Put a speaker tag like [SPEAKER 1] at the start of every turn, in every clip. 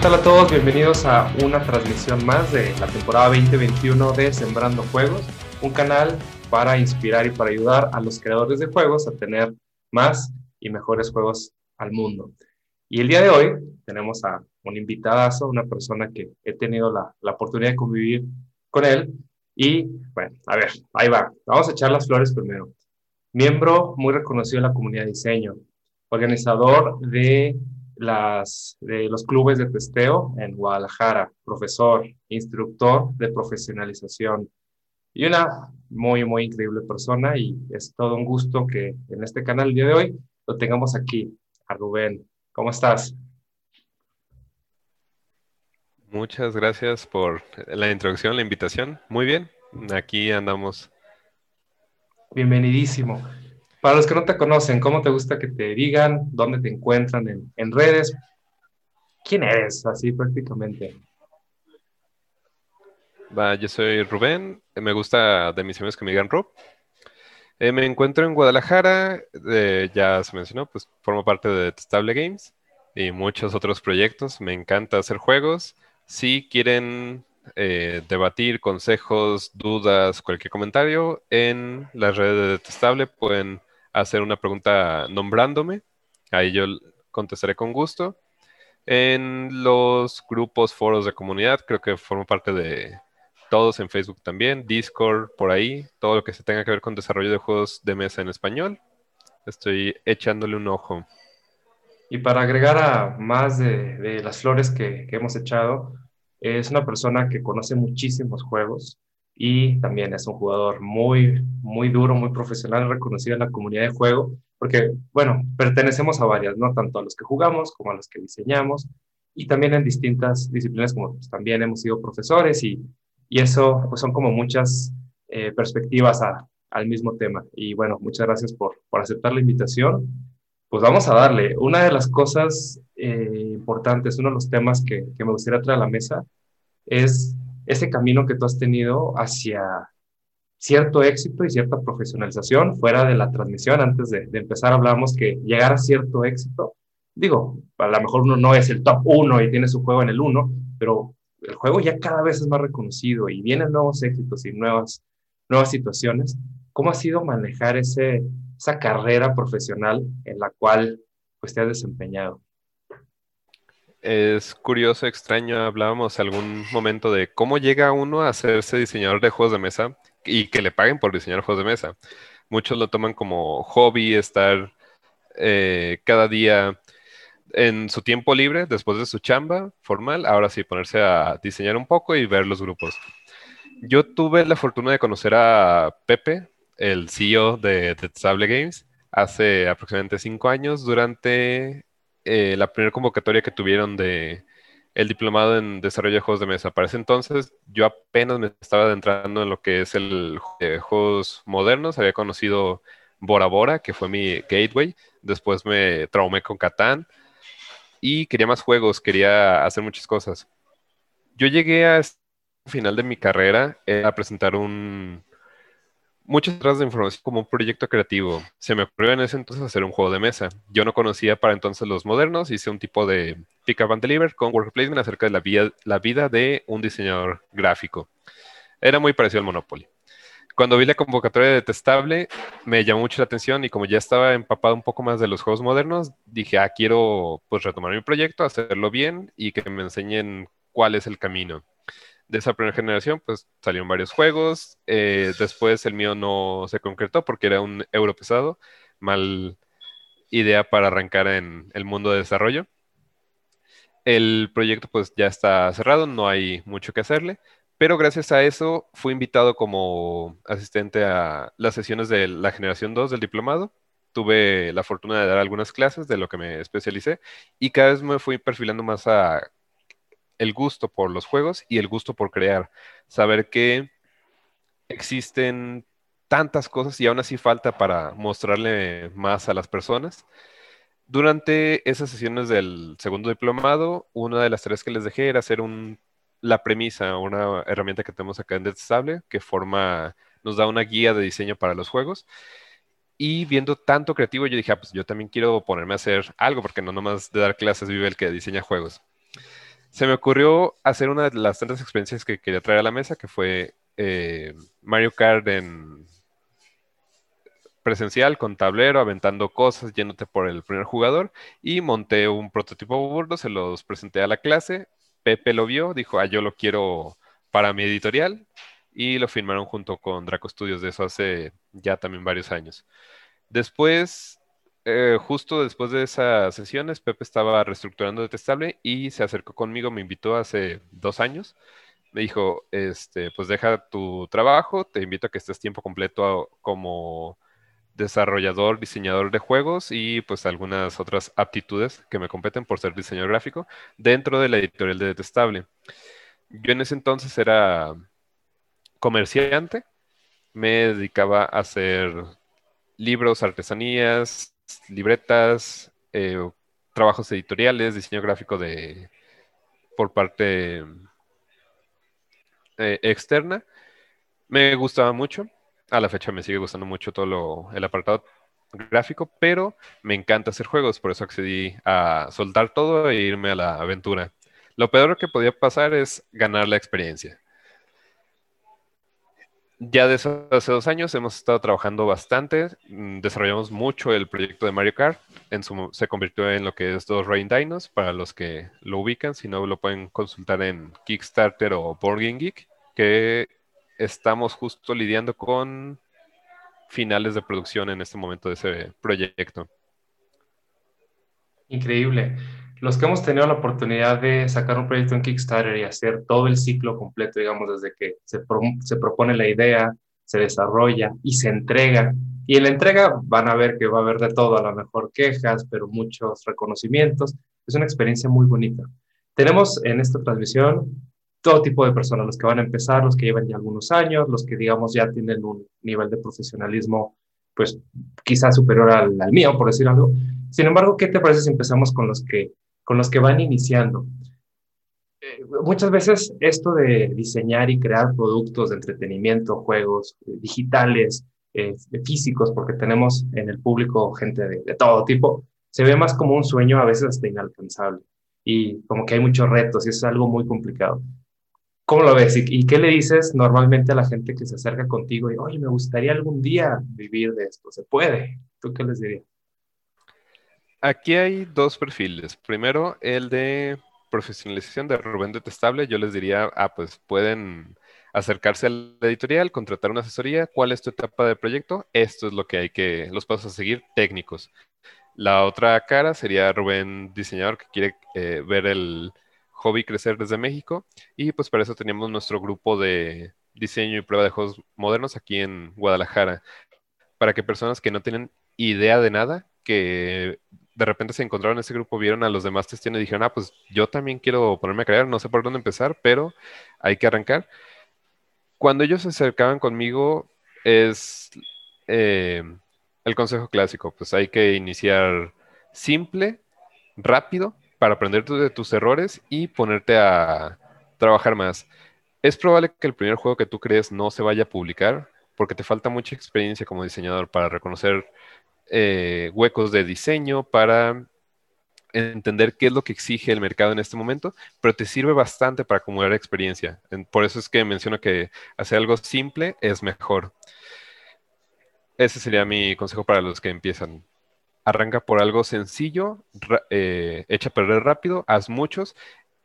[SPEAKER 1] tal a todos? Bienvenidos a una transmisión más de la temporada 2021 de Sembrando Juegos, un canal para inspirar y para ayudar a los creadores de juegos a tener más y mejores juegos al mundo. Y el día de hoy tenemos a un invitadazo, una persona que he tenido la, la oportunidad de convivir con él. Y bueno, a ver, ahí va. Vamos a echar las flores primero. Miembro muy reconocido en la comunidad de diseño, organizador de, las, de los clubes de testeo en Guadalajara, profesor, instructor de profesionalización y una muy, muy increíble persona. Y es todo un gusto que en este canal el día de hoy lo tengamos aquí, a Rubén. ¿Cómo estás?
[SPEAKER 2] Muchas gracias por la introducción, la invitación. Muy bien, aquí andamos.
[SPEAKER 1] Bienvenidísimo. Para los que no te conocen, ¿cómo te gusta que te digan? ¿Dónde te encuentran en, redes? ¿Quién eres? Así prácticamente.
[SPEAKER 2] Va, yo soy Rubén. Me gusta de mis amigos que me digan Rob. Eh, me encuentro en Guadalajara, eh, ya se mencionó, pues formo parte de Testable Games y muchos otros proyectos. Me encanta hacer juegos. Si quieren eh, debatir, consejos, dudas, cualquier comentario en las redes de Testable, pueden hacer una pregunta nombrándome. Ahí yo contestaré con gusto. En los grupos, foros de comunidad, creo que formo parte de todos en Facebook también, Discord, por ahí, todo lo que se tenga que ver con desarrollo de juegos de mesa en español. Estoy echándole un ojo.
[SPEAKER 1] Y para agregar a más de, las flores que, hemos echado, es una persona que conoce muchísimos juegos y también es un jugador muy, muy duro, muy profesional, reconocido en la comunidad de juego, porque, bueno, pertenecemos a varias, ¿no? Tanto a los que jugamos como a los que diseñamos y también en distintas disciplinas, como pues, también hemos sido profesores y y eso pues son como muchas eh, perspectivas al mismo tema. Y bueno, muchas gracias por, por, aceptar la invitación. Pues vamos a darle. Una de las cosas eh, importantes, uno de los temas que, que, me gustaría traer a la mesa es ese camino que tú has tenido hacia cierto éxito y cierta profesionalización fuera de la transmisión. Antes de, empezar hablábamos que llegar a cierto éxito, digo, a lo mejor uno no es el top uno y tiene su juego en el uno, pero el juego ya cada vez es más reconocido y vienen nuevos éxitos y nuevas, nuevas situaciones. ¿Cómo ha sido manejar ese, esa carrera profesional en la cual pues, te has desempeñado?
[SPEAKER 2] Es curioso, extraño, hablábamos algún momento de cómo llega uno a hacerse diseñador de juegos de mesa y que le paguen por diseñar juegos de mesa. Muchos lo toman como hobby, estar eh, cada día en su tiempo libre, después de su chamba formal, ahora sí, ponerse a diseñar un poco y ver los grupos. Yo tuve la fortuna de conocer a Pepe, el CEO de, de Games, hace aproximadamente cinco años, durante eh, la primera convocatoria que tuvieron de el diplomado en desarrollo de juegos de mesa. Para ese entonces, yo apenas me estaba adentrando en lo que es el de juegos modernos. Había conocido Bora Bora, que fue mi gateway. Después me traumé con Catán y quería más juegos, quería hacer muchas cosas. Yo llegué a este final de mi carrera eh, a presentar un muchas otras de información como un proyecto creativo. Se me ocurrió en ese entonces hacer un juego de mesa. Yo no conocía para entonces los modernos, hice un tipo de pick up and deliver con worker placement acerca de la vida, la vida de un diseñador gráfico. Era muy parecido al Monopoly cuando vi la convocatoria de Testable, me llamó mucho la atención y como ya estaba empapado un poco más de los juegos modernos, dije, ah, quiero pues retomar mi proyecto, hacerlo bien y que me enseñen cuál es el camino. De esa primera generación, pues salieron varios juegos. Eh, después el mío no se concretó porque era un euro pesado. Mal idea para arrancar en el mundo de desarrollo. El proyecto pues ya está cerrado, no hay mucho que hacerle, pero gracias a eso fui invitado como asistente a las sesiones de la generación 2 del diplomado. Tuve la fortuna de dar algunas clases de lo que me especialicé y cada vez me fui perfilando más a el gusto por los juegos y el gusto por crear. Saber que existen tantas cosas y aún así falta para mostrarle más a las personas. Durante esas sesiones del segundo diplomado, una de las tareas que les dejé era hacer un la premisa, una herramienta que tenemos acá en Detestable, que forma, nos da una guía de diseño para los juegos. Y viendo tanto creativo, yo dije, ah, pues yo también quiero ponerme a hacer algo, porque no nomás de dar clases vive el que diseña juegos. Se me ocurrió hacer una de las tantas experiencias que quería traer a la mesa, que fue eh, Mario Kart en presencial con tablero, aventando cosas, yéndote por el primer jugador y monté un prototipo burdo, se los presenté a la clase, Pepe lo vio, dijo, ah, yo lo quiero para mi editorial y lo firmaron junto con Draco Studios, de eso hace ya también varios años. Después, eh, justo después de esas sesiones, Pepe estaba reestructurando Detestable y se acercó conmigo, me invitó hace dos años. Me dijo, este, pues deja tu trabajo, te invito a que estés tiempo completo como desarrollador, diseñador de juegos y pues algunas otras aptitudes que me competen por ser diseñador gráfico dentro de la editorial de Detestable. Yo en ese entonces era comerciante, me dedicaba a hacer libros, artesanías, libretas, eh, trabajos editoriales, diseño gráfico de por parte eh, externa. Me gustaba mucho. A la fecha me sigue gustando mucho todo el apartado gráfico, pero me encanta hacer juegos, por eso accedí a soltar todo e irme a la aventura. Lo peor que podía pasar es ganar la experiencia. Ya desde hace dos años hemos estado trabajando bastante, mm, desarrollamos mucho el proyecto de Mario Kart, en se convirtió en lo que es dos Rain Dinos, para los que lo ubican, si no lo pueden consultar en Kickstarter o Board Geek, que estamos justo lidiando con finales de producción en este momento de ese proyecto.
[SPEAKER 1] Increíble los que hemos tenido la oportunidad de sacar un proyecto en Kickstarter y hacer todo el ciclo completo, digamos, desde que se, se propone la idea, se desarrolla y se entrega. Y en la entrega van a ver que va a haber de todo, a lo mejor quejas, pero muchos reconocimientos. Es una experiencia muy bonita. Tenemos en esta transmisión todo tipo de personas, los que van a empezar, los que llevan ya algunos años, los que digamos ya tienen un nivel de profesionalismo pues quizás superior al, al mío, por decir algo. Sin embargo, ¿qué te parece si empezamos con los que con los que van iniciando. Eh, muchas veces esto de diseñar y crear productos de entretenimiento, juegos eh, digitales, eh, físicos, porque tenemos en el público gente de, todo tipo, se ve más como un sueño a veces hasta inalcanzable y como que hay muchos retos y es algo muy complicado. ¿Cómo lo ves? ¿Y, ¿Y, qué le dices normalmente a la gente que se acerca contigo y, oye, me gustaría algún día vivir de esto? ¿Se puede? ¿Tú qué les dirías?
[SPEAKER 2] Aquí hay dos perfiles. Primero, el de profesionalización de Rubén Detestable. Yo les diría, ah, pues pueden acercarse a la editorial, contratar una asesoría. ¿Cuál es tu etapa de proyecto? Esto es lo que hay que, los pasos a seguir técnicos. La otra cara sería Rubén Diseñador, que quiere eh, ver el hobby crecer desde México. Y pues para eso teníamos nuestro grupo de diseño y prueba de juegos modernos aquí en Guadalajara. Para que personas que no tienen idea de nada, que de repente se encontraron en ese grupo, vieron a los demás testeando y dijeron, ah, pues yo también quiero ponerme a crear, no sé por dónde empezar, pero hay que arrancar. Cuando ellos se acercaban conmigo, es eh, el consejo clásico, pues hay que iniciar simple, rápido, para aprender de tus errores y ponerte a trabajar más. Es probable que el primer juego que tú crees no se vaya a publicar porque te falta mucha experiencia como diseñador para reconocer eh, huecos de diseño para entender qué es lo que exige el mercado en este momento, pero te sirve bastante para acumular experiencia. Por eso es que menciono que hacer algo simple es mejor. Ese sería mi consejo para los que empiezan. Arranca por algo sencillo, eh, echa a perder rápido, haz muchos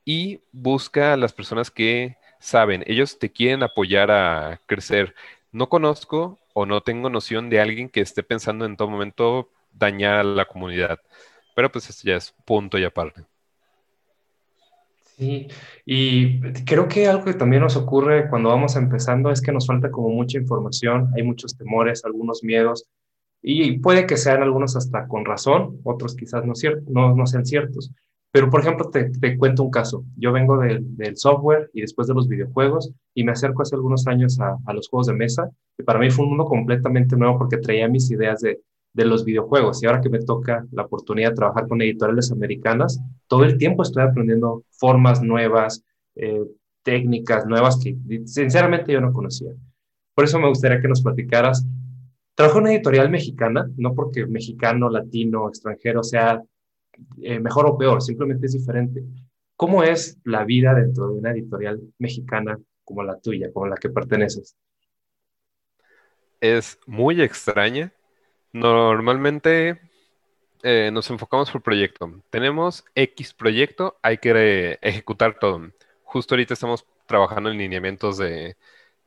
[SPEAKER 2] y busca a las personas que saben. Ellos te quieren apoyar a crecer. No conozco o no tengo noción de alguien que esté pensando en todo momento dañar a la comunidad. Pero pues esto ya es punto y aparte.
[SPEAKER 1] Sí, y creo que algo que también nos ocurre cuando vamos empezando es que nos falta como mucha información, hay muchos temores, algunos miedos, y puede que sean algunos hasta con razón, otros quizás no, no, no sean ciertos. Pero, por ejemplo, te, te cuento un caso. Yo vengo del, del, software y después de los videojuegos y me acerco hace algunos años a, a, los juegos de mesa. Y para mí fue un mundo completamente nuevo porque traía mis ideas de, de los videojuegos. Y ahora que me toca la oportunidad de trabajar con editoriales americanas, todo el tiempo estoy aprendiendo formas nuevas, eh, técnicas nuevas que sinceramente yo no conocía. Por eso me gustaría que nos platicaras. Trabajo en una editorial mexicana, no porque mexicano, latino, extranjero sea eh, mejor o peor, simplemente es diferente. ¿Cómo es la vida dentro de una editorial mexicana como la tuya, como la que perteneces?
[SPEAKER 2] Es muy extraña. Normalmente eh, nos enfocamos por proyecto. Tenemos X proyecto, hay que ejecutar todo. Justo ahorita estamos trabajando en lineamientos de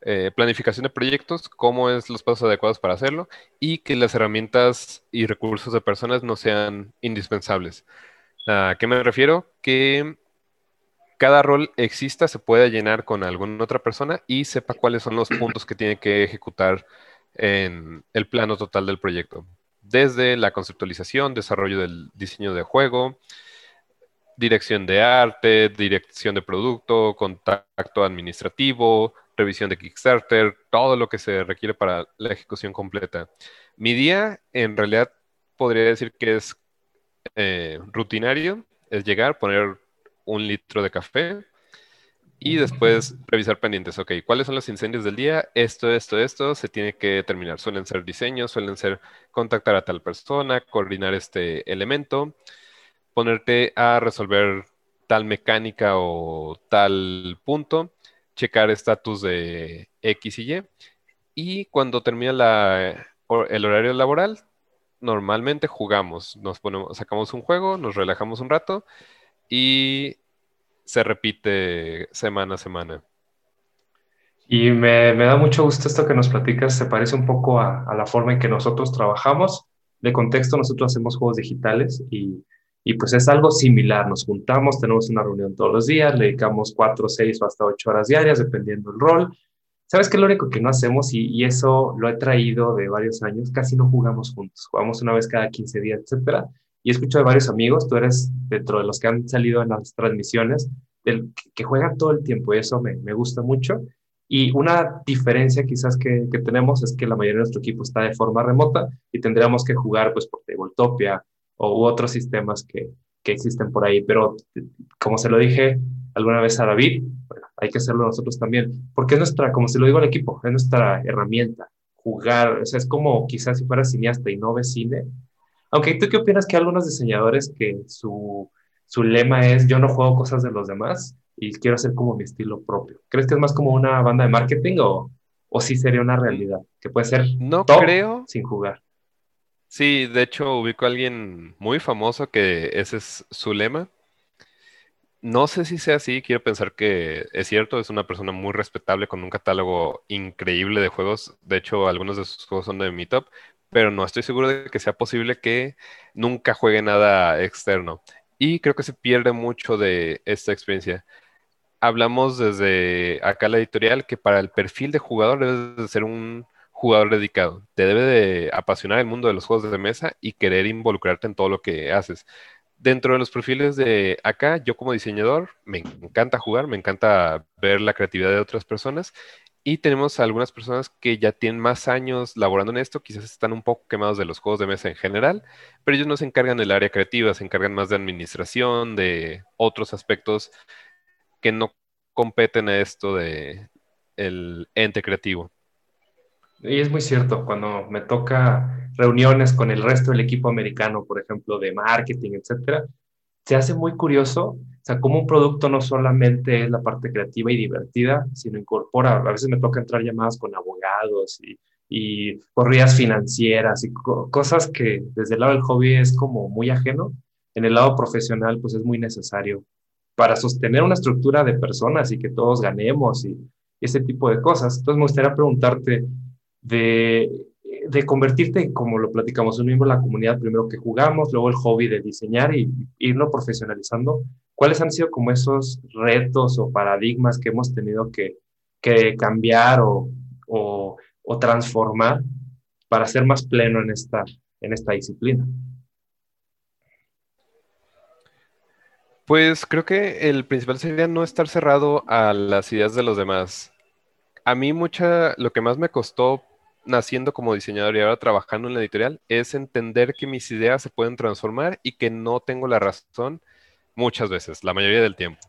[SPEAKER 2] eh, planificación de proyectos, cómo es los pasos adecuados para hacerlo y que las herramientas y recursos de personas no sean indispensables. ¿A qué me refiero? Que cada rol exista, se pueda llenar con alguna otra persona y sepa cuáles son los puntos que tiene que ejecutar en el plano total del proyecto. Desde la conceptualización, desarrollo del diseño de juego, dirección de arte, dirección de producto, contacto administrativo, revisión de Kickstarter, todo lo que se requiere para la ejecución completa. Mi día, en realidad, podría decir que es eh, rutinario, es llegar, poner un litro de café y después revisar pendientes. Ok, ¿cuáles son los incendios del día? Esto, esto, esto se tiene que terminar. Suelen ser diseños, suelen ser contactar a tal persona, coordinar este elemento, ponerte a resolver tal mecánica o tal punto, checar estatus de X y Y. Y cuando termina la, el horario laboral, normalmente jugamos, nos ponemos, sacamos un juego, nos relajamos un rato y se repite semana a semana.
[SPEAKER 1] Y me, da mucho gusto esto que nos platicas, se parece un poco a, la forma en que nosotros trabajamos. De contexto, nosotros hacemos juegos digitales y, y, pues es algo similar. Nos juntamos, tenemos una reunión todos los días, le dedicamos cuatro, seis o hasta ocho horas diarias, dependiendo del rol. ¿Sabes qué lo único que no hacemos? Y, eso lo he traído de varios años, casi no jugamos juntos, jugamos una vez cada 15 días, etcétera y escucho de varios amigos, tú eres dentro de los que han salido en las transmisiones, del, que juegan todo el tiempo y eso me, me gusta mucho. Y una diferencia quizás que, que, tenemos es que la mayoría de nuestro equipo está de forma remota y tendríamos que jugar pues por Tabletopia o u otros sistemas que, que existen por ahí. Pero como se lo dije alguna vez a David, bueno, hay que hacerlo nosotros también, porque es nuestra, como se lo digo al equipo, es nuestra herramienta. Jugar, o sea, es como quizás si fuera cineasta y no ves cine, aunque tú qué opinas que algunos diseñadores que su, su lema es yo no juego cosas de los demás y quiero hacer como mi estilo propio. ¿Crees que es más como una banda de marketing o, o sí sería una realidad? Que puede ser
[SPEAKER 2] no creo.
[SPEAKER 1] sin jugar.
[SPEAKER 2] Sí, de hecho ubico a alguien muy famoso que ese es su lema. No sé si sea así, quiero pensar que es cierto, es una persona muy respetable con un catálogo increíble de juegos. De hecho, algunos de sus juegos son de mi top, pero no estoy seguro de que sea posible que nunca juegue nada externo. Y creo que se pierde mucho de esta experiencia. Hablamos desde acá la editorial que para el perfil de jugador debes de ser un jugador dedicado. Te debe de apasionar el mundo de los juegos de mesa y querer involucrarte en todo lo que haces. Dentro de los perfiles de acá, yo como diseñador, me encanta jugar, me encanta ver la creatividad de otras personas y tenemos algunas personas que ya tienen más años laborando en esto, quizás están un poco quemados de los juegos de mesa en general, pero ellos no se encargan del área creativa, se encargan más de administración, de otros aspectos que no competen a esto de ente creativo.
[SPEAKER 1] Y es muy cierto, cuando me toca reuniones con el resto del equipo americano, por ejemplo, de marketing, etcétera, se hace muy curioso sea, como un producto no solamente es la parte creativa y divertida, sino incorpora, a veces me toca entrar llamadas con abogados y, y corridas financieras y cosas que desde el lado del hobby es como muy ajeno, en el lado profesional pues es muy necesario para sostener una estructura de personas y que todos ganemos y ese tipo de cosas. Entonces me gustaría preguntarte de de convertirte, como lo platicamos, un miembro de la comunidad, primero que jugamos, luego el hobby de diseñar y, irlo profesionalizando, ¿cuáles han sido como esos retos o paradigmas que hemos tenido que, que cambiar o, o, o, transformar para ser más pleno en esta, en esta disciplina?
[SPEAKER 2] Pues creo que el principal sería no estar cerrado a las ideas de los demás. A mí mucha, lo que más me costó naciendo como diseñador y ahora trabajando en la editorial es entender que mis ideas se pueden transformar y que no tengo la razón muchas veces, la mayoría del tiempo.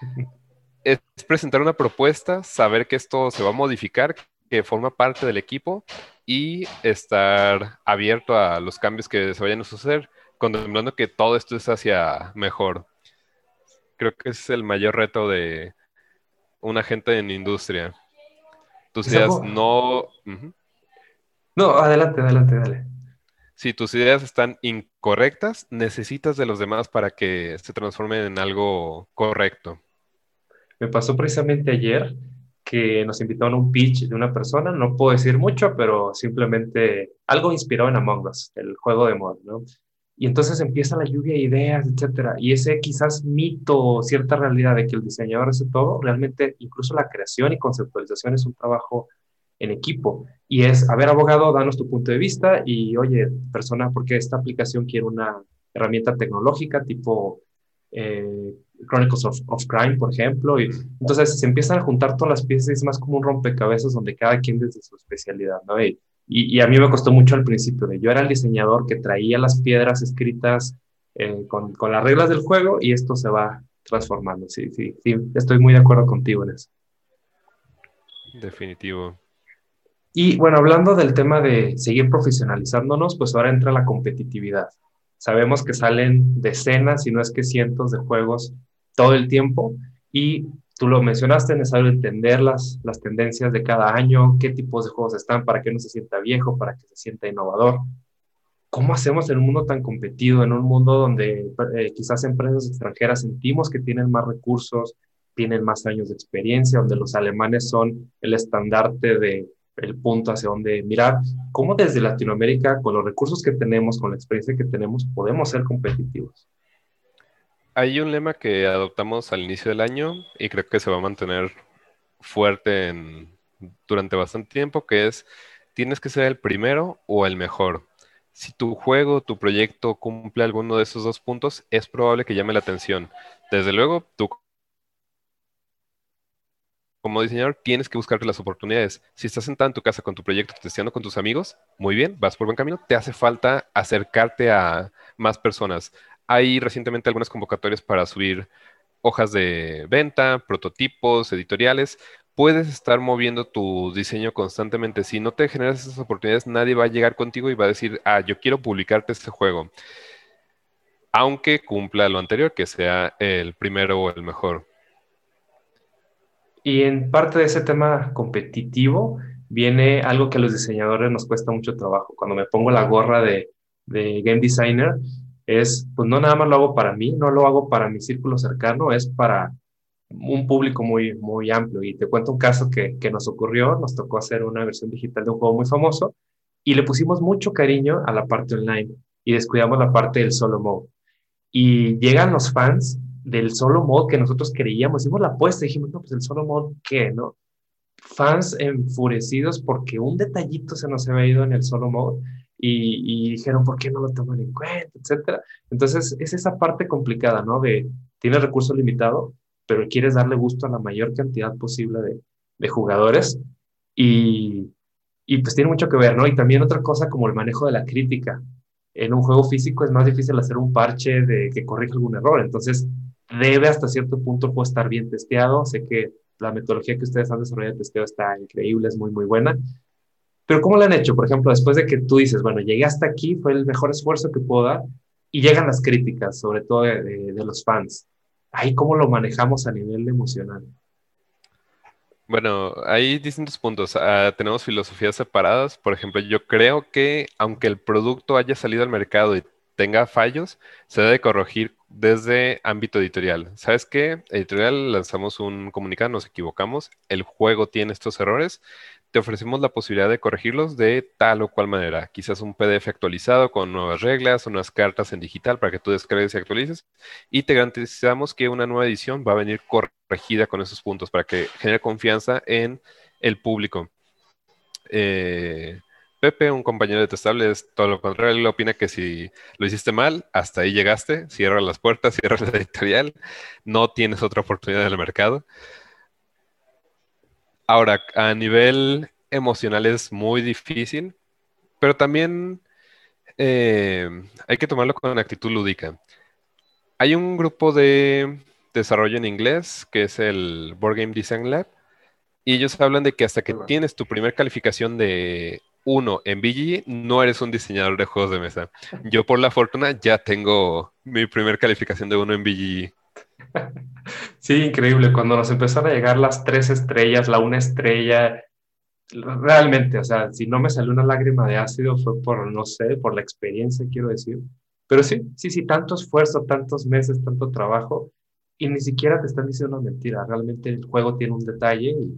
[SPEAKER 2] Es presentar una propuesta, saber que esto se va a modificar, que forma parte del equipo y estar abierto a los cambios que se vayan a suceder, contemplando que todo esto es hacia mejor. creo que ese es el mayor reto de un agente en industria. Tus ideas no...
[SPEAKER 1] No, adelante, adelante, dale.
[SPEAKER 2] Si tus ideas están incorrectas, necesitas de los demás para que se transformen en algo correcto.
[SPEAKER 1] Me pasó precisamente ayer que nos invitaron a un pitch de una persona, no puedo decir mucho, pero simplemente algo inspirado en Among Us, el juego de moda, ¿no? Y entonces empieza la lluvia de ideas, etcétera. Y ese quizás mito, cierta realidad de que el diseñador hace todo, realmente incluso la creación y conceptualización es un trabajo en equipo. Y es, a ver, abogado, danos tu punto de vista y, oye, persona, ¿por qué esta aplicación quiere una herramienta tecnológica tipo eh, Chronicles of, Crime, por ejemplo? Y entonces se empiezan a juntar todas las piezas y es más como un rompecabezas donde cada quien desde su especialidad, ¿no? Y, y, a mí me costó mucho al principio, yo era el diseñador que traía las piedras escritas eh, con, con, las reglas del juego y esto se va transformando. Sí, sí, sí, estoy muy de acuerdo contigo en eso.
[SPEAKER 2] Definitivo.
[SPEAKER 1] Y bueno, hablando del tema de seguir profesionalizándonos, pues ahora entra la competitividad. Sabemos que salen decenas, si no es que cientos de juegos todo el tiempo y tú lo mencionaste, es necesario entender las, las tendencias de cada año, qué tipos de juegos están, para que no se sienta viejo, para que se sienta innovador. ¿Cómo hacemos en un mundo tan competido, en un mundo donde eh, quizás empresas extranjeras sentimos que tienen más recursos, tienen más años de experiencia, donde los alemanes son el estandarte de el punto hacia donde mirar, cómo desde Latinoamérica, con los recursos que tenemos, con la experiencia que tenemos, podemos ser competitivos.
[SPEAKER 2] Hay un lema que adoptamos al inicio del año y creo que se va a mantener fuerte durante bastante tiempo, que es, tienes que ser el primero o el mejor. Si tu juego, tu proyecto cumple alguno de esos dos puntos, es probable que llame la atención. Desde luego, tú como diseñador tienes que buscarte las oportunidades. Si estás sentado en tu casa con tu proyecto, testeando con tus amigos, muy bien, vas por buen camino. Te hace falta acercarte a más personas. Hay recientemente algunas convocatorias para subir hojas de venta, prototipos, editoriales. Puedes estar moviendo tu diseño constantemente. Si no te generas esas oportunidades, nadie va a llegar contigo y va a decir, ah, yo quiero publicarte este juego. Aunque cumpla lo anterior, que sea el primero o el mejor.
[SPEAKER 1] Y en parte de ese tema competitivo viene algo que a los diseñadores nos cuesta mucho trabajo. Cuando me pongo la gorra de, game designer, es, pues no nada más lo hago para mí, no lo hago para mi círculo cercano, es para un público muy, muy amplio. Y te cuento un caso que nos ocurrió, nos tocó hacer una versión digital de un juego muy famoso y le pusimos mucho cariño a la parte online y descuidamos la parte del solo mode. Y llegan los fans del solo mode que nosotros creíamos, hicimos la apuesta y dijimos, no, pues el solo mode, ¿qué? ¿No? Fans enfurecidos porque un detallito se nos había ido en el solo mode y, dijeron, ¿por qué no lo toman en cuenta? Etcétera. Entonces, es esa parte complicada, ¿no? De, tienes recurso limitado, pero quieres darle gusto a la mayor cantidad posible de, de jugadores y, y pues tiene mucho que ver, ¿no? Y también otra cosa como el manejo de la crítica. En un juego físico es más difícil hacer un parche de que corrija algún error, entonces debe hasta cierto punto puede estar bien testeado. Sé que la metodología que ustedes han desarrollado de testeo está increíble, es muy, muy buena, pero ¿cómo lo han hecho? Por ejemplo, después de que tú dices, bueno, llegué hasta aquí, fue el mejor esfuerzo que puedo dar, y llegan las críticas, sobre todo de, los fans. Ahí, ¿cómo lo manejamos a nivel emocional?
[SPEAKER 2] Bueno, hay distintos puntos. Ah, tenemos filosofías separadas. Por ejemplo, yo creo que aunque el producto haya salido al mercado y tenga fallos, se debe corregir desde ámbito editorial. ¿Sabes qué? Editorial lanzamos un comunicado, nos equivocamos, el juego tiene estos errores, te ofrecemos la posibilidad de corregirlos de tal o cual manera. Quizás un PDF actualizado con nuevas reglas, unas cartas en digital para que tú descargues y actualices. Y te garantizamos que una nueva edición va a venir corregida con esos puntos para que genere confianza en el público. Eh, Pepe, un compañero detestable, es todo lo contrario. Él opina que si lo hiciste mal, hasta ahí llegaste, cierra las puertas, cierra la editorial, no tienes otra oportunidad en el mercado. Ahora, a nivel emocional es muy difícil, pero también eh, hay que tomarlo con actitud lúdica. Hay un grupo de desarrollo en inglés que es el Board Game Design Lab y ellos hablan de que hasta que tienes tu primer calificación de 1 en BGG, no eres un diseñador de juegos de mesa. Yo por la fortuna ya tengo mi primer calificación de 1 en BGG.
[SPEAKER 1] Sí, increíble. Cuando nos empezaron a llegar las tres estrellas, la una estrella, realmente, o sea, si no me salió una lágrima de ácido fue por, no sé, por la experiencia, quiero decir. Pero sí, sí, sí, tanto esfuerzo, tantos meses, tanto trabajo, y ni siquiera te están diciendo una mentira. Realmente el juego tiene un detalle y,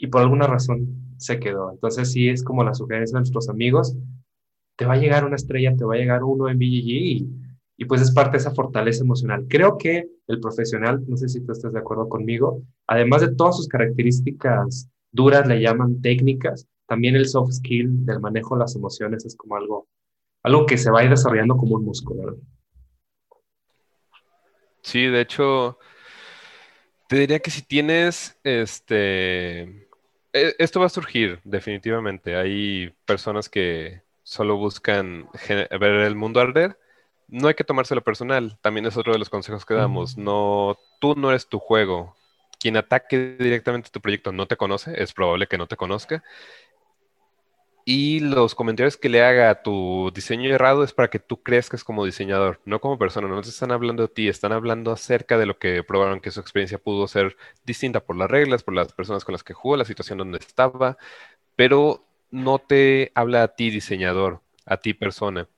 [SPEAKER 1] y por alguna razón se quedó. Entonces sí es como la sugerencia de nuestros amigos, te va a llegar una estrella, te va a llegar uno en BGG y, y pues es parte de esa fortaleza emocional. Creo que el profesional, no sé si tú estás de acuerdo conmigo, además de todas sus características duras, le llaman técnicas, también el soft skill del manejo de las emociones es como algo, algo que se va a ir desarrollando como un músculo.
[SPEAKER 2] Sí, de hecho, te diría que si tienes este. E, esto va a surgir, definitivamente. Hay personas que solo buscan ver el mundo arder. No hay que tomárselo personal. También es otro de los consejos que damos. No, tú no eres tu juego. Quien ataque directamente tu proyecto no te conoce, es probable que no te conozca. Y los comentarios que le haga a tu diseño errado es para que tú crezcas como diseñador, no como persona. No te están hablando de ti, están hablando acerca de lo que probaron que su experiencia pudo ser distinta por las reglas, por las personas con las que jugó, la situación donde estaba, pero no te habla a ti diseñador, a ti persona.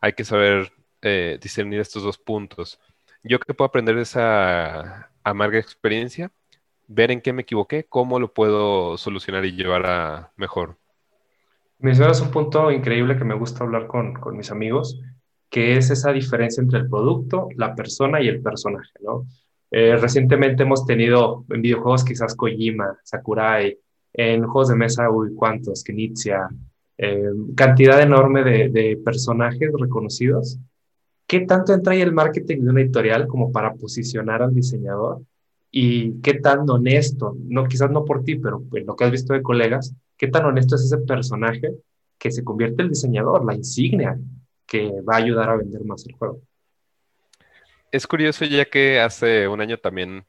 [SPEAKER 2] Hay que saber eh, discernir estos dos puntos. Yo que puedo aprender de esa amarga experiencia, ver en qué me equivoqué, cómo lo puedo solucionar y llevar a mejor.
[SPEAKER 1] Mencionas un punto increíble que me gusta hablar con, con mis amigos, que es esa diferencia entre el producto, la persona y el personaje, ¿no? Eh, recientemente hemos tenido en videojuegos quizás Kojima, Sakurai, en juegos de mesa, uy, cuántos, Kenitsia, eh, cantidad enorme de, de, personajes reconocidos. ¿Qué tanto entra ahí el marketing de una editorial como para posicionar al diseñador? ¿Y qué tan honesto, no, quizás no por ti, pero en lo que has visto de colegas, qué tan honesto es ese personaje que se convierte el diseñador, la insignia que va a ayudar a vender más el juego.
[SPEAKER 2] Es curioso ya que hace un año también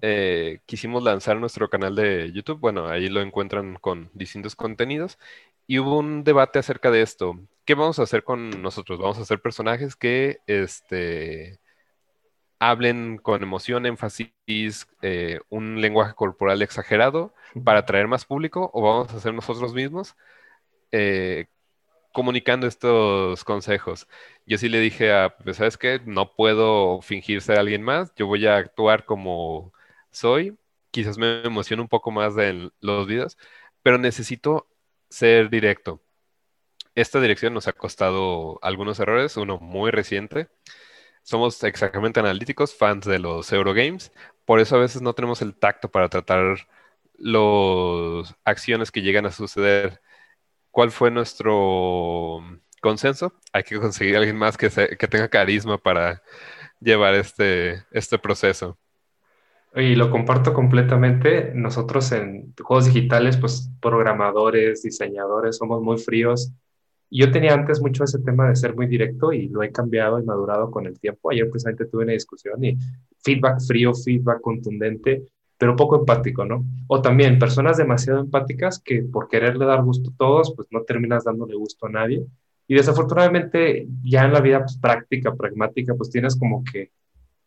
[SPEAKER 2] eh, quisimos lanzar nuestro canal de YouTube. Bueno, ahí lo encuentran con distintos contenidos. Y hubo un debate acerca de esto. ¿Qué vamos a hacer con nosotros? Vamos a hacer personajes que este, hablen con emoción, énfasis, eh, un lenguaje corporal exagerado para atraer más público o vamos a hacer nosotros mismos eh, comunicando estos consejos. Yo sí le dije a, pues, ¿sabes qué? No puedo fingir ser alguien más, yo voy a actuar como soy, quizás me emocione un poco más en los videos, pero necesito ser directo. Esta dirección nos ha costado algunos errores, uno muy reciente somos exactamente analíticos, fans de los Eurogames, por eso a veces no tenemos el tacto para tratar las acciones que llegan a suceder. ¿Cuál fue nuestro consenso? Hay que conseguir a alguien más que, tenga carisma para llevar este, este proceso.
[SPEAKER 1] Y lo comparto completamente. Nosotros en juegos digitales, pues programadores, diseñadores, somos muy fríos yo tenía antes mucho ese tema de ser muy directo y lo he cambiado y madurado con el tiempo. Ayer precisamente tuve una discusión y feedback frío, feedback contundente, pero poco empático, ¿no? O también personas demasiado empáticas que por quererle dar gusto a todos, pues no terminas dándole gusto a nadie. Y desafortunadamente ya en la vida pues, práctica, pragmática, pues tienes como que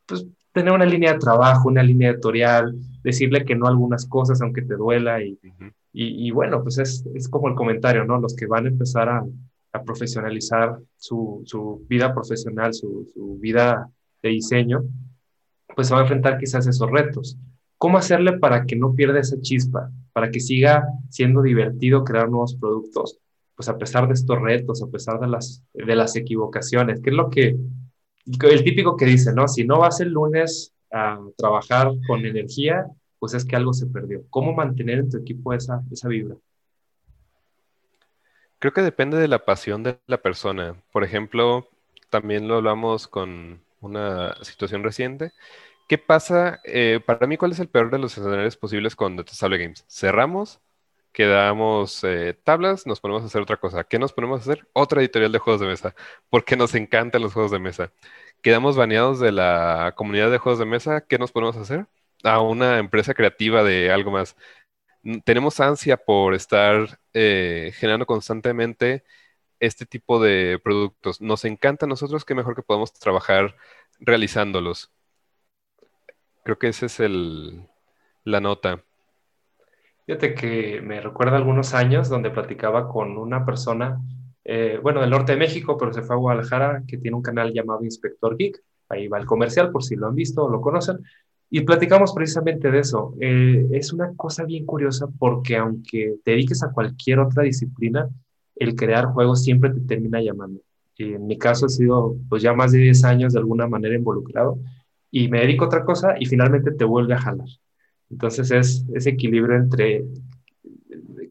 [SPEAKER 1] pues, tener una línea de trabajo, una línea editorial, decirle que no a algunas cosas aunque te duela y, y, y, bueno, pues es, es como el comentario, ¿no? Los que van a empezar a, a profesionalizar su, su vida profesional, su, su, vida de diseño, pues se va a enfrentar quizás esos retos. ¿Cómo hacerle para que no pierda esa chispa, para que siga siendo divertido crear nuevos productos? Pues a pesar de estos retos, a pesar de las, de las equivocaciones, que es lo que, el típico que dice, ¿no? Si no vas el lunes a trabajar con energía, pues es que algo se perdió. ¿Cómo mantener en tu equipo esa, esa vibra?
[SPEAKER 2] Creo que depende de la pasión de la persona. Por ejemplo, también lo hablamos con una situación reciente. ¿Qué pasa? Eh, para mí, ¿cuál es el peor de los escenarios posibles con Detestable Games? Cerramos, quedamos eh, tablas, nos ponemos a hacer otra cosa. ¿Qué nos ponemos a hacer? Otra editorial de juegos de mesa, porque nos encantan los juegos de mesa. Quedamos baneados de la comunidad de juegos de mesa. ¿Qué nos ponemos a hacer? A una empresa creativa de algo más tenemos ansia por estar eh, generando constantemente este tipo de productos. Nos encanta a nosotros, qué mejor que podamos trabajar realizándolos. Creo que esa es la nota.
[SPEAKER 1] Fíjate que me recuerda algunos años donde platicaba con una persona, eh, bueno, del norte de México, pero se fue a Guadalajara, que tiene un canal llamado Inspector Geek. Ahí va el comercial, por si lo han visto o lo conocen. Y platicamos precisamente de eso. Eh, es una cosa bien curiosa porque aunque te dediques a cualquier otra disciplina, el crear juegos siempre te termina llamando. Y en mi caso he sido pues ya más de 10 años de alguna manera involucrado y me dedico a otra cosa y finalmente te vuelve a jalar. Entonces es ese equilibrio entre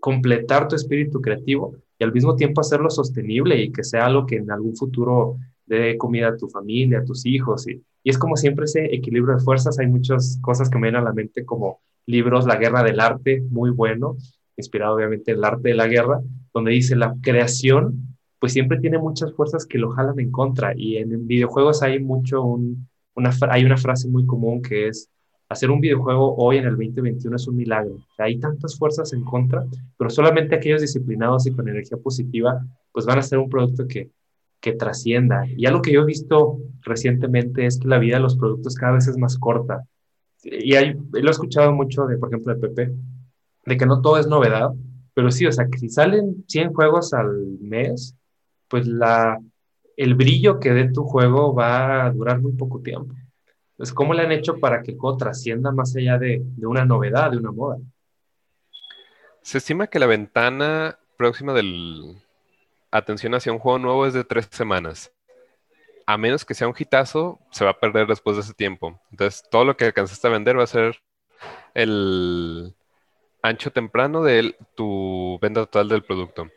[SPEAKER 1] completar tu espíritu creativo y al mismo tiempo hacerlo sostenible y que sea algo que en algún futuro dé comida a tu familia, a tus hijos y, y es como siempre ese equilibrio de fuerzas. Hay muchas cosas que me vienen a la mente como libros La Guerra del Arte, muy bueno, inspirado obviamente en el arte de la guerra, donde dice la creación, pues siempre tiene muchas fuerzas que lo jalan en contra. Y en videojuegos hay mucho una, hay una frase muy común que es, hacer un videojuego hoy en el 2021 es un milagro. hay tantas fuerzas en contra, pero solamente aquellos disciplinados y con energía positiva, pues van a ser un producto que, que trascienda. Y algo que yo he visto recientemente es que la vida de los productos cada vez es más corta. Y hay, lo he escuchado mucho de, por ejemplo, de Pepe, de que no todo es novedad, pero sí, o sea, que si salen 100 juegos al mes, pues la, el brillo que dé tu juego va a durar muy poco tiempo. Entonces, ¿cómo le han hecho para que el juego trascienda más allá de, de una novedad, de una moda?
[SPEAKER 2] Se estima que la ventana próxima del, atención hacia un juego nuevo es de tres semanas. A menos que sea un hitazo, se va a perder después de ese tiempo. Entonces, todo lo que alcanzaste a vender va a ser el ancho temprano de tu venta total del producto.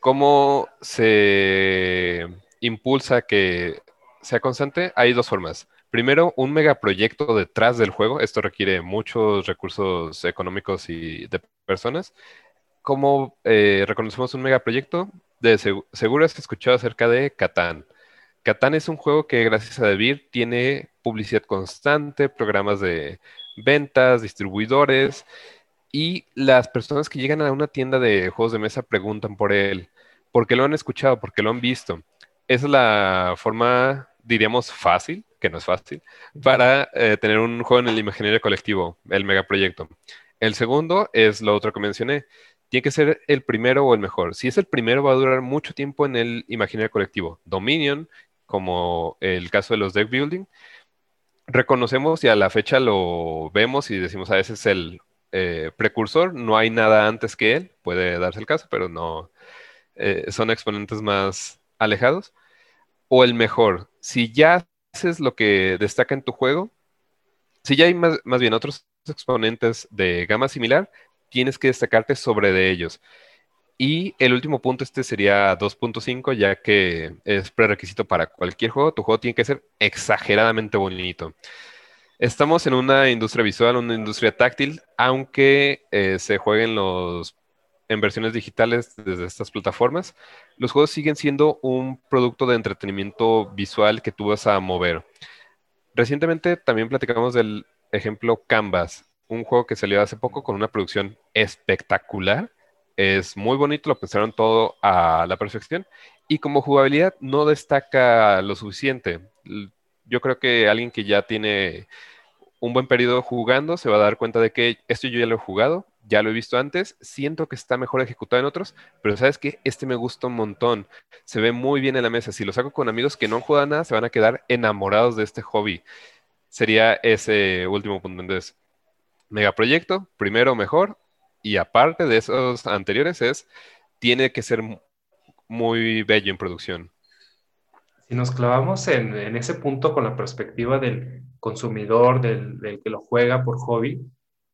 [SPEAKER 2] ¿Cómo se impulsa que sea constante? Hay dos formas. Primero, un megaproyecto detrás del juego. Esto requiere muchos recursos económicos y de personas. ¿Cómo eh, reconocemos un megaproyecto? De seguro has escuchado acerca de Catán. Catán es un juego que gracias a Debir tiene publicidad constante, programas de ventas, distribuidores y las personas que llegan a una tienda de juegos de mesa preguntan por él, porque lo han escuchado, porque lo han visto. Esa es la forma, diríamos, fácil, que no es fácil, para eh, tener un juego en el imaginario colectivo, el megaproyecto. El segundo es lo otro que mencioné, tiene que ser el primero o el mejor. Si es el primero, va a durar mucho tiempo en el imaginario colectivo. Dominion, como el caso de los deck building, reconocemos y a la fecha lo vemos y decimos a ah, veces es el eh, precursor, no hay nada antes que él, puede darse el caso, pero no eh, son exponentes más alejados. O el mejor, si ya haces lo que destaca en tu juego, si ya hay más bien otros exponentes de gama similar, tienes que destacarte sobre de ellos. Y el último punto, este sería 2.5, ya que es prerequisito para cualquier juego. Tu juego tiene que ser exageradamente bonito. Estamos en una industria visual, una industria táctil, aunque eh, se jueguen los, en versiones digitales desde estas plataformas, los juegos siguen siendo un producto de entretenimiento visual que tú vas a mover. Recientemente también platicamos del ejemplo Canvas un juego que salió hace poco con una producción espectacular. Es muy bonito, lo pensaron todo a la perfección. Y como jugabilidad no destaca lo suficiente. Yo creo que alguien que ya tiene un buen periodo jugando se va a dar cuenta de que esto yo ya lo he jugado, ya lo he visto antes, siento que está mejor ejecutado en otros, pero sabes que este me gusta un montón, se ve muy bien en la mesa. Si lo saco con amigos que no jugado nada, se van a quedar enamorados de este hobby. Sería ese último punto. Entonces, megaproyecto, primero mejor, y aparte de esos anteriores es, tiene que ser muy bello en producción.
[SPEAKER 1] Si nos clavamos en, ese punto con la perspectiva del consumidor, del, que lo juega por hobby,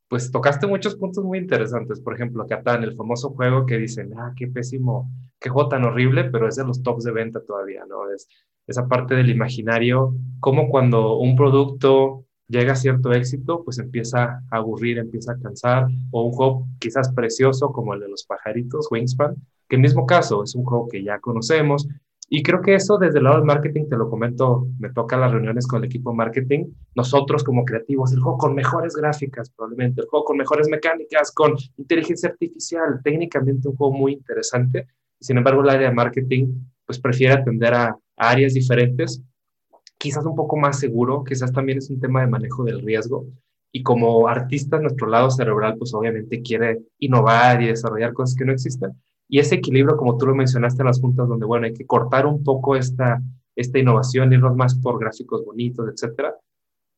[SPEAKER 1] pues tocaste muchos puntos muy interesantes. Por ejemplo, Catán, el famoso juego que dicen, ah, qué pésimo, qué juego tan horrible, pero es de los tops de venta todavía, ¿no? Es esa parte del imaginario, como cuando un producto llega a cierto éxito, pues empieza a aburrir, empieza a cansar, o un juego quizás precioso como el de los pajaritos, Wingspan, que en mismo caso es un juego que ya conocemos, y creo que eso desde el lado del marketing, te lo comento, me toca las reuniones con el equipo de marketing, nosotros como creativos, el juego con mejores gráficas probablemente, el juego con mejores mecánicas, con inteligencia artificial, técnicamente un juego muy interesante, sin embargo el área de marketing pues prefiere atender a áreas diferentes quizás un poco más seguro, quizás también es un tema de manejo del riesgo. Y como artista, nuestro lado cerebral, pues obviamente quiere innovar y desarrollar cosas que no existen. Y ese equilibrio, como tú lo mencionaste en las juntas, donde, bueno, hay que cortar un poco esta, esta innovación, irnos más por gráficos bonitos, etcétera,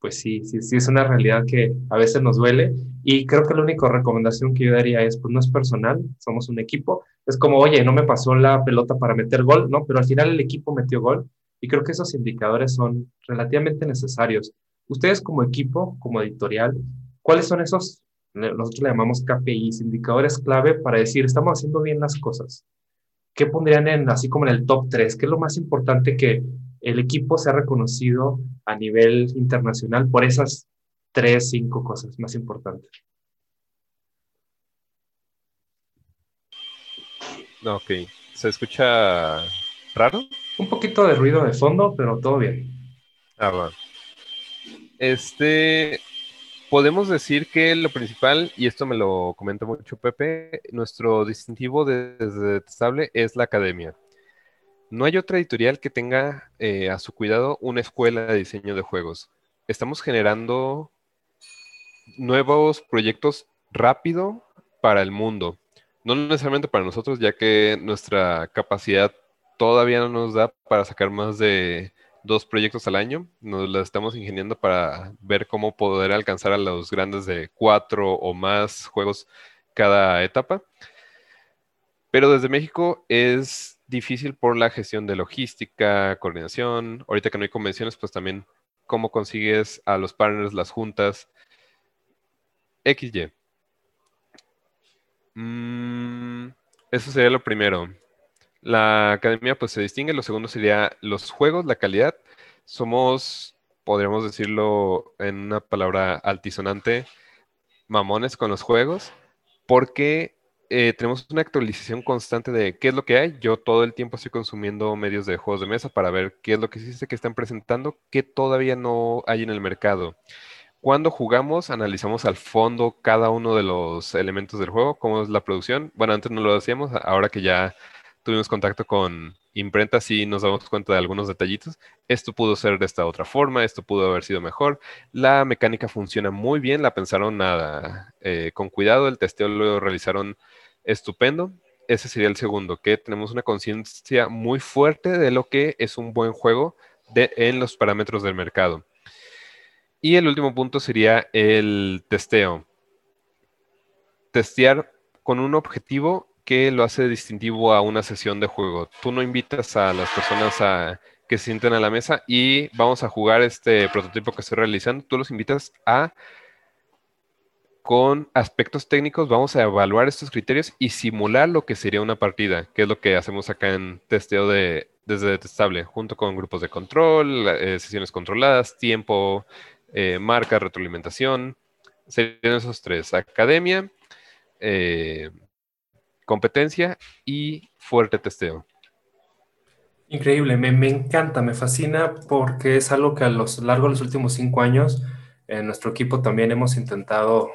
[SPEAKER 1] pues sí, sí, sí es una realidad que a veces nos duele. Y creo que la única recomendación que yo daría es, pues no es personal, somos un equipo. Es como, oye, no me pasó la pelota para meter gol, ¿no? Pero al final el equipo metió gol. Y creo que esos indicadores son relativamente necesarios. Ustedes como equipo, como editorial, ¿cuáles son esos, nosotros le llamamos KPIs, indicadores clave para decir, estamos haciendo bien las cosas? ¿Qué pondrían en, así como en el top 3? ¿Qué es lo más importante que el equipo sea reconocido a nivel internacional por esas tres, cinco cosas más importantes?
[SPEAKER 2] Ok, ¿se escucha raro?
[SPEAKER 1] Un poquito de ruido de fondo, pero todo bien.
[SPEAKER 2] Ah. Este, podemos decir que lo principal, y esto me lo comenta mucho Pepe, nuestro distintivo desde Estable es la academia. No hay otra editorial que tenga eh, a su cuidado una escuela de diseño de juegos. Estamos generando nuevos proyectos rápido para el mundo. No necesariamente para nosotros, ya que nuestra capacidad todavía no nos da para sacar más de dos proyectos al año. Nos las estamos ingeniando para ver cómo poder alcanzar a los grandes de cuatro o más juegos cada etapa. Pero desde México es difícil por la gestión de logística, coordinación. Ahorita que no hay convenciones, pues también cómo consigues a los partners, las juntas. XY. Mm, eso sería lo primero. La academia pues se distingue. Lo segundo sería los juegos, la calidad. Somos, podríamos decirlo en una palabra altisonante, mamones con los juegos, porque eh, tenemos una actualización constante de qué es lo que hay. Yo todo el tiempo estoy consumiendo medios de juegos de mesa para ver qué es lo que existe, que están presentando, qué todavía no hay en el mercado. Cuando jugamos, analizamos al fondo cada uno de los elementos del juego, cómo es la producción. Bueno, antes no lo hacíamos, ahora que ya tuvimos contacto con imprenta, sí nos damos cuenta de algunos detallitos. Esto pudo ser de esta otra forma, esto pudo haber sido mejor. La mecánica funciona muy bien, la pensaron nada eh, con cuidado, el testeo lo realizaron estupendo. Ese sería el segundo, que tenemos una conciencia muy fuerte de lo que es un buen juego en los parámetros del mercado. Y el último punto sería el testeo. Testear con un objetivo que lo hace distintivo a una sesión de juego. Tú no invitas a las personas a que se sienten a la mesa y vamos a jugar este prototipo que estoy realizando. Tú los invitas a con aspectos técnicos vamos a evaluar estos criterios y simular lo que sería una partida, que es lo que hacemos acá en testeo de, desde Detestable, junto con grupos de control, eh, sesiones controladas, tiempo, eh, marca, retroalimentación. Serían esos tres, academia, eh, competencia y fuerte testeo.
[SPEAKER 1] Increíble, me, encanta, me fascina porque es algo que a lo largo de los últimos cinco años en nuestro equipo también hemos intentado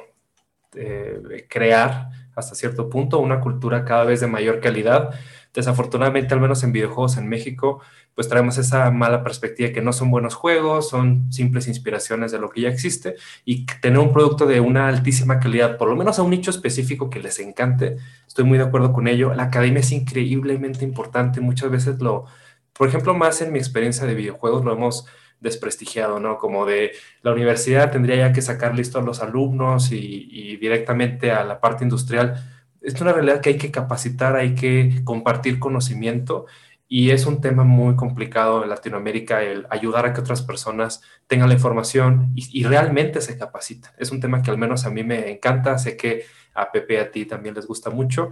[SPEAKER 1] eh, crear hasta cierto punto una cultura cada vez de mayor calidad. Desafortunadamente, al menos en videojuegos en México, pues traemos esa mala perspectiva que no son buenos juegos, son simples inspiraciones de lo que ya existe y tener un producto de una altísima calidad, por lo menos a un nicho específico que les encante, estoy muy de acuerdo con ello. La academia es increíblemente importante, muchas veces lo, por ejemplo, más en mi experiencia de videojuegos lo hemos desprestigiado, ¿no? Como de la universidad tendría ya que sacar listo a los alumnos y, directamente a la parte industrial. Es una realidad que hay que capacitar, hay que compartir conocimiento y es un tema muy complicado en Latinoamérica el ayudar a que otras personas tengan la información y, realmente se capaciten. Es un tema que al menos a mí me encanta, sé que a Pepe y a ti también les gusta mucho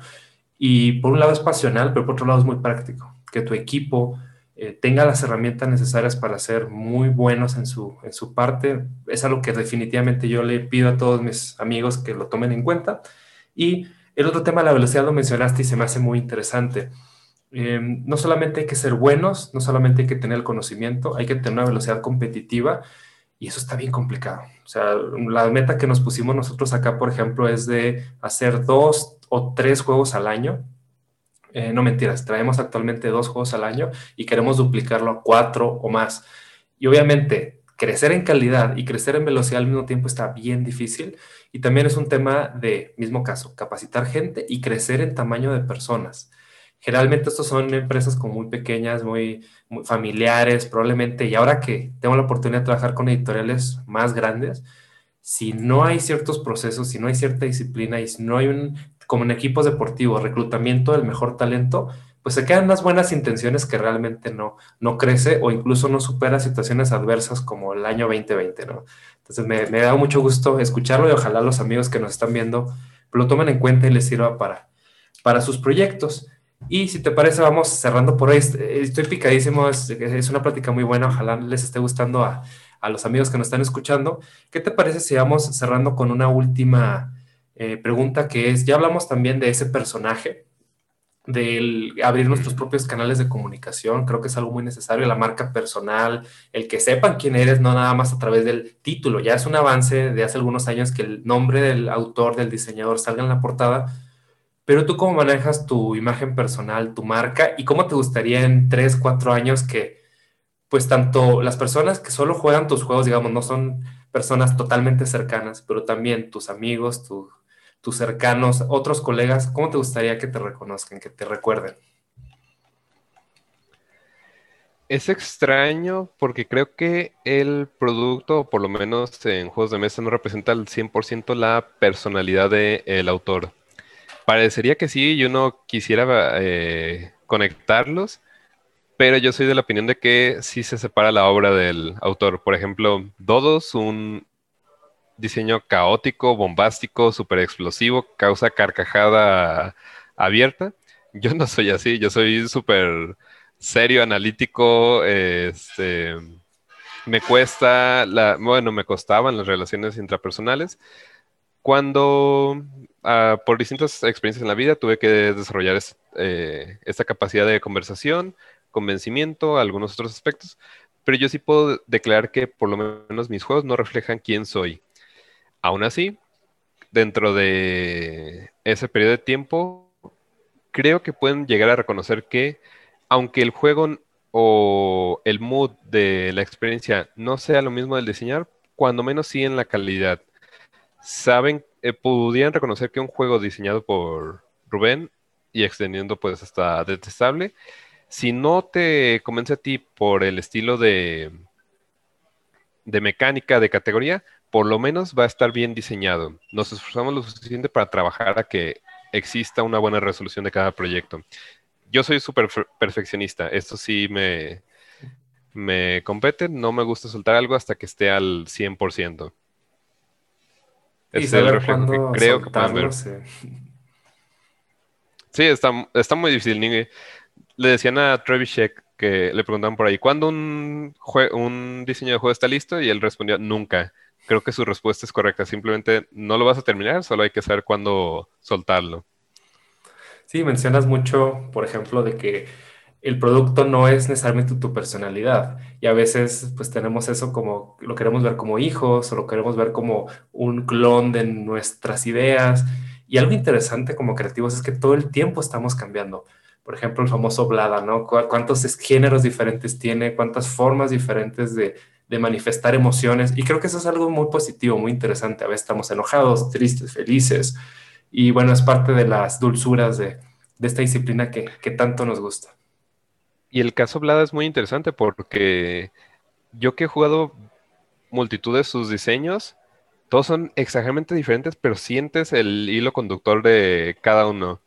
[SPEAKER 1] y por un lado es pasional, pero por otro lado es muy práctico, que tu equipo eh, tenga las herramientas necesarias para ser muy buenos en su, en su parte. Es algo que definitivamente yo le pido a todos mis amigos que lo tomen en cuenta. Y el otro tema, la velocidad, lo mencionaste y se me hace muy interesante. Eh, no solamente hay que ser buenos, no solamente hay que tener el conocimiento, hay que tener una velocidad competitiva y eso está bien complicado. O sea, la meta que nos pusimos nosotros acá, por ejemplo, es de hacer dos o tres juegos al año eh, no mentiras, traemos actualmente dos juegos al año y queremos duplicarlo a cuatro o más. Y obviamente crecer en calidad y crecer en velocidad al mismo tiempo está bien difícil. Y también es un tema de, mismo caso, capacitar gente y crecer en tamaño de personas. Generalmente estos son empresas como muy pequeñas, muy, familiares, probablemente. Y ahora que tengo la oportunidad de trabajar con editoriales más grandes, si no hay ciertos procesos, si no hay cierta disciplina y si no hay un, como en equipos deportivos, reclutamiento del mejor talento, pues se quedan las buenas intenciones que realmente no, no crece o incluso no supera situaciones adversas como el año 2020, ¿no? Entonces me, me da mucho gusto escucharlo y ojalá los amigos que nos están viendo lo tomen en cuenta y les sirva para, para sus proyectos. Y si te parece, vamos cerrando por ahí. Estoy picadísimo, es, una plática muy buena, ojalá les esté gustando a, a los amigos que nos están escuchando. ¿Qué te parece si vamos cerrando con una última eh, pregunta que es, ya hablamos también de ese personaje, del abrir nuestros propios canales de comunicación, creo que es algo muy necesario, la marca personal, el que sepan quién eres, no nada más a través del título, ya es un avance de hace algunos años que el nombre del autor, del diseñador salga en la portada, pero tú cómo manejas tu imagen personal, tu marca y cómo te gustaría en tres, cuatro años que pues tanto las personas que solo juegan tus juegos, digamos, no son personas totalmente cercanas, pero también tus amigos, tus cercanos, otros colegas, ¿cómo te gustaría que te reconozcan, que te recuerden?
[SPEAKER 2] Es extraño porque creo que el producto, por lo menos en juegos de mesa, no representa al 100% la personalidad del autor. Parecería que sí, y uno quisiera eh, conectarlos, pero yo soy de la opinión de que sí se separa la obra del autor. Por ejemplo, Dodos, un diseño caótico, bombástico, súper explosivo, causa carcajada abierta. Yo no soy así, yo soy súper serio, analítico, este, me cuesta, bueno, me costaban las relaciones intrapersonales. Cuando, ah, por distintas experiencias en la vida, tuve que desarrollar eh, esta capacidad de conversación, convencimiento, algunos otros aspectos, pero yo sí puedo declarar que por lo menos mis juegos no reflejan quién soy. Aún así, dentro de ese periodo de tiempo, creo que pueden llegar a reconocer que aunque el juego o el mood de la experiencia no sea lo mismo del diseñar, cuando menos sí en la calidad. Saben, eh, pudieran reconocer que un juego diseñado por Rubén y extendiendo pues hasta detestable, si no te convence a ti por el estilo de, de mecánica de categoría, por lo menos va a estar bien diseñado. Nos esforzamos lo suficiente para trabajar a que exista una buena resolución de cada proyecto. Yo soy súper perfeccionista, esto sí me, me compete, no me gusta soltar algo hasta que esté al 100%.
[SPEAKER 1] es el reflejo que creo que pueden ver. Sí,
[SPEAKER 2] está, está muy difícil le decían a Trevichek que le preguntaban por ahí, ¿cuándo un, un diseño de juego está listo? Y él respondió, nunca. Creo que su respuesta es correcta. Simplemente no lo vas a terminar, solo hay que saber cuándo soltarlo.
[SPEAKER 1] Sí, mencionas mucho, por ejemplo, de que el producto no es necesariamente tu personalidad. Y a veces, pues tenemos eso como, lo queremos ver como hijos o lo queremos ver como un clon de nuestras ideas. Y algo interesante como creativos es que todo el tiempo estamos cambiando por ejemplo, el famoso Blada, ¿no? ¿Cuántos géneros diferentes tiene? ¿Cuántas formas diferentes de, manifestar emociones? Y creo que eso es algo muy positivo, muy interesante. A veces estamos enojados, tristes, felices. Y bueno, es parte de las dulzuras de, esta disciplina que, que, tanto nos gusta.
[SPEAKER 2] Y el caso Blada es muy interesante porque yo que he jugado multitud de sus diseños, todos son exageradamente diferentes, pero sientes el hilo conductor de cada uno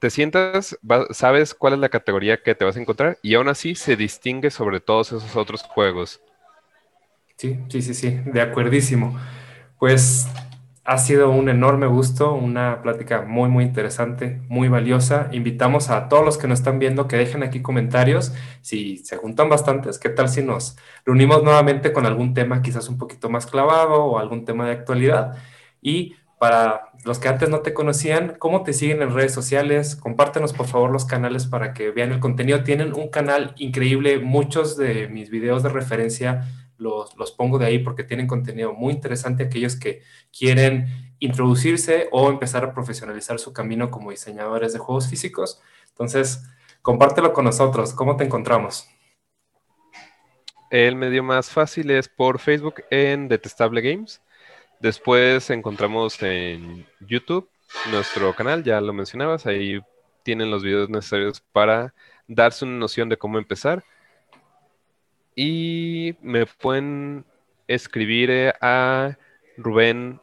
[SPEAKER 2] te sientas, sabes cuál es la categoría que te vas a encontrar y aún así se distingue sobre todos esos otros juegos.
[SPEAKER 1] Sí, sí, sí, sí, de acuerdísimo. Pues ha sido un enorme gusto, una plática muy, muy interesante, muy valiosa. Invitamos a todos los que nos están viendo que dejen aquí comentarios. Si se juntan bastantes, ¿qué tal si nos reunimos nuevamente con algún tema quizás un poquito más clavado o algún tema de actualidad? Y para los que antes no te conocían, ¿cómo te siguen en redes sociales? Compártenos por favor los canales para que vean el contenido. Tienen un canal increíble, muchos de mis videos de referencia los, los pongo de ahí porque tienen contenido muy interesante. Aquellos que quieren introducirse o empezar a profesionalizar su camino como diseñadores de juegos físicos. Entonces, compártelo con nosotros. ¿Cómo te encontramos?
[SPEAKER 2] El medio más fácil es por Facebook en Detestable Games. Después encontramos en YouTube nuestro canal, ya lo mencionabas, ahí tienen los videos necesarios para darse una noción de cómo empezar. Y me pueden escribir eh, a ruben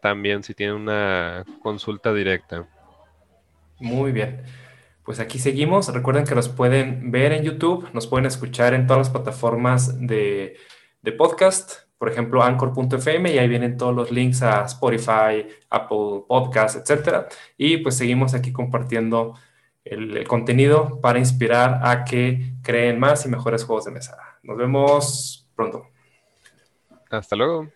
[SPEAKER 2] también si tienen una consulta directa.
[SPEAKER 1] Muy bien. Pues aquí seguimos. Recuerden que nos pueden ver en YouTube, nos pueden escuchar en todas las plataformas de, podcast, por ejemplo, anchor.fm, y ahí vienen todos los links a Spotify, Apple Podcasts, etc. Y pues seguimos aquí compartiendo el, contenido para inspirar a que creen más y mejores juegos de mesa. Nos vemos pronto.
[SPEAKER 2] Hasta luego.